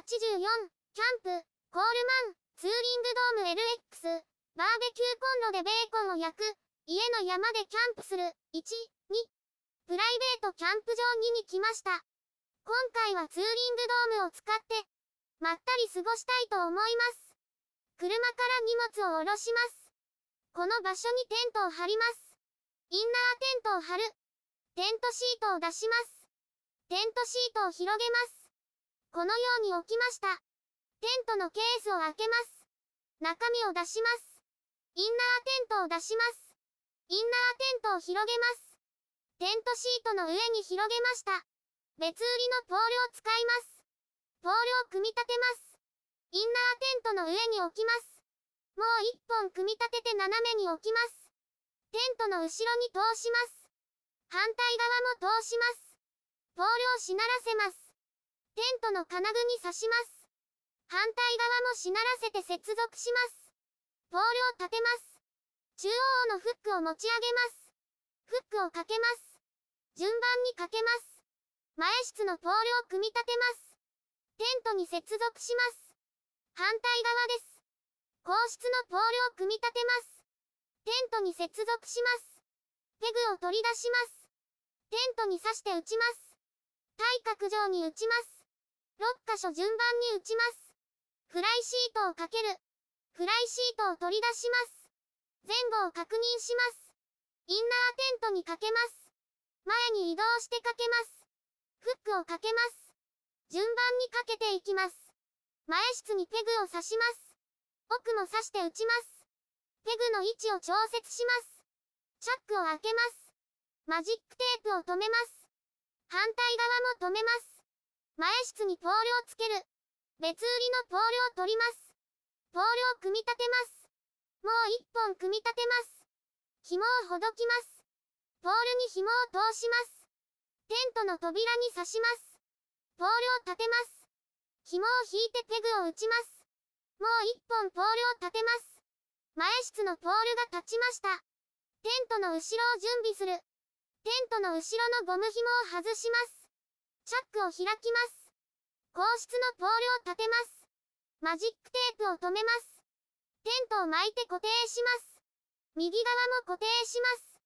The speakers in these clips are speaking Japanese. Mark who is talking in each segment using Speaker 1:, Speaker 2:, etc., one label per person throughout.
Speaker 1: キャンプ、コールマン、ツーリングドーム LX、バーベキューコンロでベーコンを焼く、家の山でキャンプする、1、2、プライベートキャンプ場2に来ました。今回はツーリングドームを使って、まったり過ごしたいと思います。車から荷物を下ろします。この場所にテントを張ります。インナーテントを張る。テントシートを出します。テントシートを広げます。このように置きました。テントのケースを開けます。中身を出します。インナーテントを出します。インナーテントを広げます。テントシートの上に広げました。別売りのポールを使います。ポールを組み立てます。インナーテントの上に置きます。もう一本組み立てて斜めに置きます。テントの後ろに通します。反対側も通します。ポールをしならせます。テントの金具に刺します。反対側もしならせて接続します。ポールを立てます。中央のフックを持ち上げます。フックをかけます。順番にかけます。前室のポールを組み立てます。テントに接続します。反対側です。硬質のポールを組み立てます。テントに接続します。ペグを取り出します。テントに刺して打ちます。対角上に打ちます。6箇所順番に打ちます。フライシートをかける。フライシートを取り出します。前後を確認します。インナーテントにかけます。前に移動してかけます。フックをかけます。順番にかけていきます。前室にペグを刺します。奥も刺して打ちます。ペグの位置を調節します。チャックを開けます。マジックテープを止めます。反対側も止めます。前室にポールをつける。別売りのポールを取ります。ポールを組み立てます。もう一本組み立てます。紐をほどきます。ポールに紐を通します。テントの扉に刺します。ポールを立てます。紐を引いてペグを打ちます。もう一本ポールを立てます。前室のポールが立ちました。テントの後ろを準備する。テントの後ろのゴム紐を外します。チャックを開きます。硬質のポールを立てます。マジックテープを止めます。テントを巻いて固定します。右側も固定します。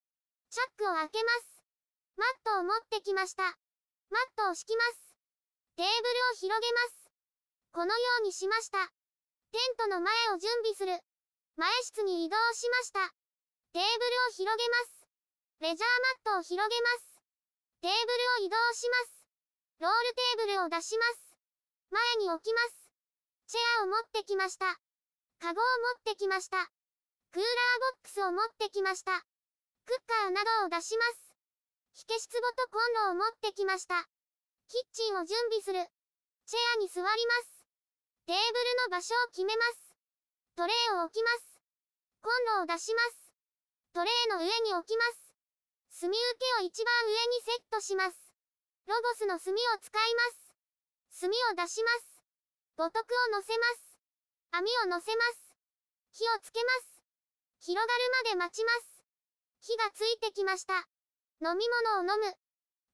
Speaker 1: チャックを開けます。マットを持ってきました。マットを敷きます。テーブルを広げます。このようにしました。テントの前を準備する。前室に移動しました。テーブルを広げます。レジャーマットを広げます。テーブルを移動します。ロールテーブルを出します。前に置きます。チェアを持ってきました。カゴを持ってきました。クーラーボックスを持ってきました。クッカーなどを出します。火消し壺とコンロを持ってきました。キッチンを準備する。チェアに座ります。テーブルの場所を決めます。トレイを置きます。コンロを出します。トレイの上に置きます。炭受けを一番上にセットします。ロボスの炭を使います。炭を出します。五徳を乗せます。網を乗せます。火をつけます。広がるまで待ちます。火がついてきました。飲み物を飲む。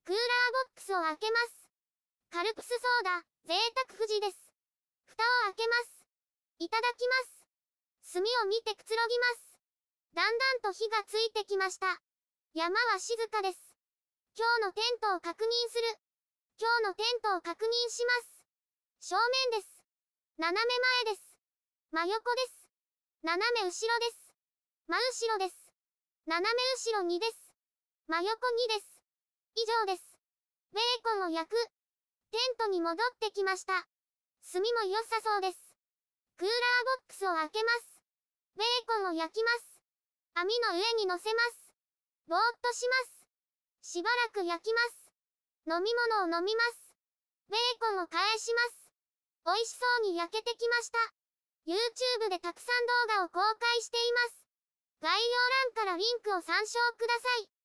Speaker 1: クーラーボックスを開けます。カルプスソーダ、贅沢富士です。蓋を開けます。いただきます。炭を見てくつろぎます。だんだんと火がついてきました。山は静かです。今日のテントを確認する。今日のテントを確認します。正面です。斜め前です。真横です。斜め後ろです。真後ろです。斜め後ろにです。真横にです。以上です。ベーコンを焼く。テントに戻ってきました。炭も良さそうです。クーラーボックスを開けます。ベーコンを焼きます。網の上に乗せます。ぼーっとします。しばらく焼きます。飲み物を飲みます。ベーコンを返します。美味しそうに焼けてきました。YouTube でたくさん動画を公開しています。概要欄からリンクを参照ください。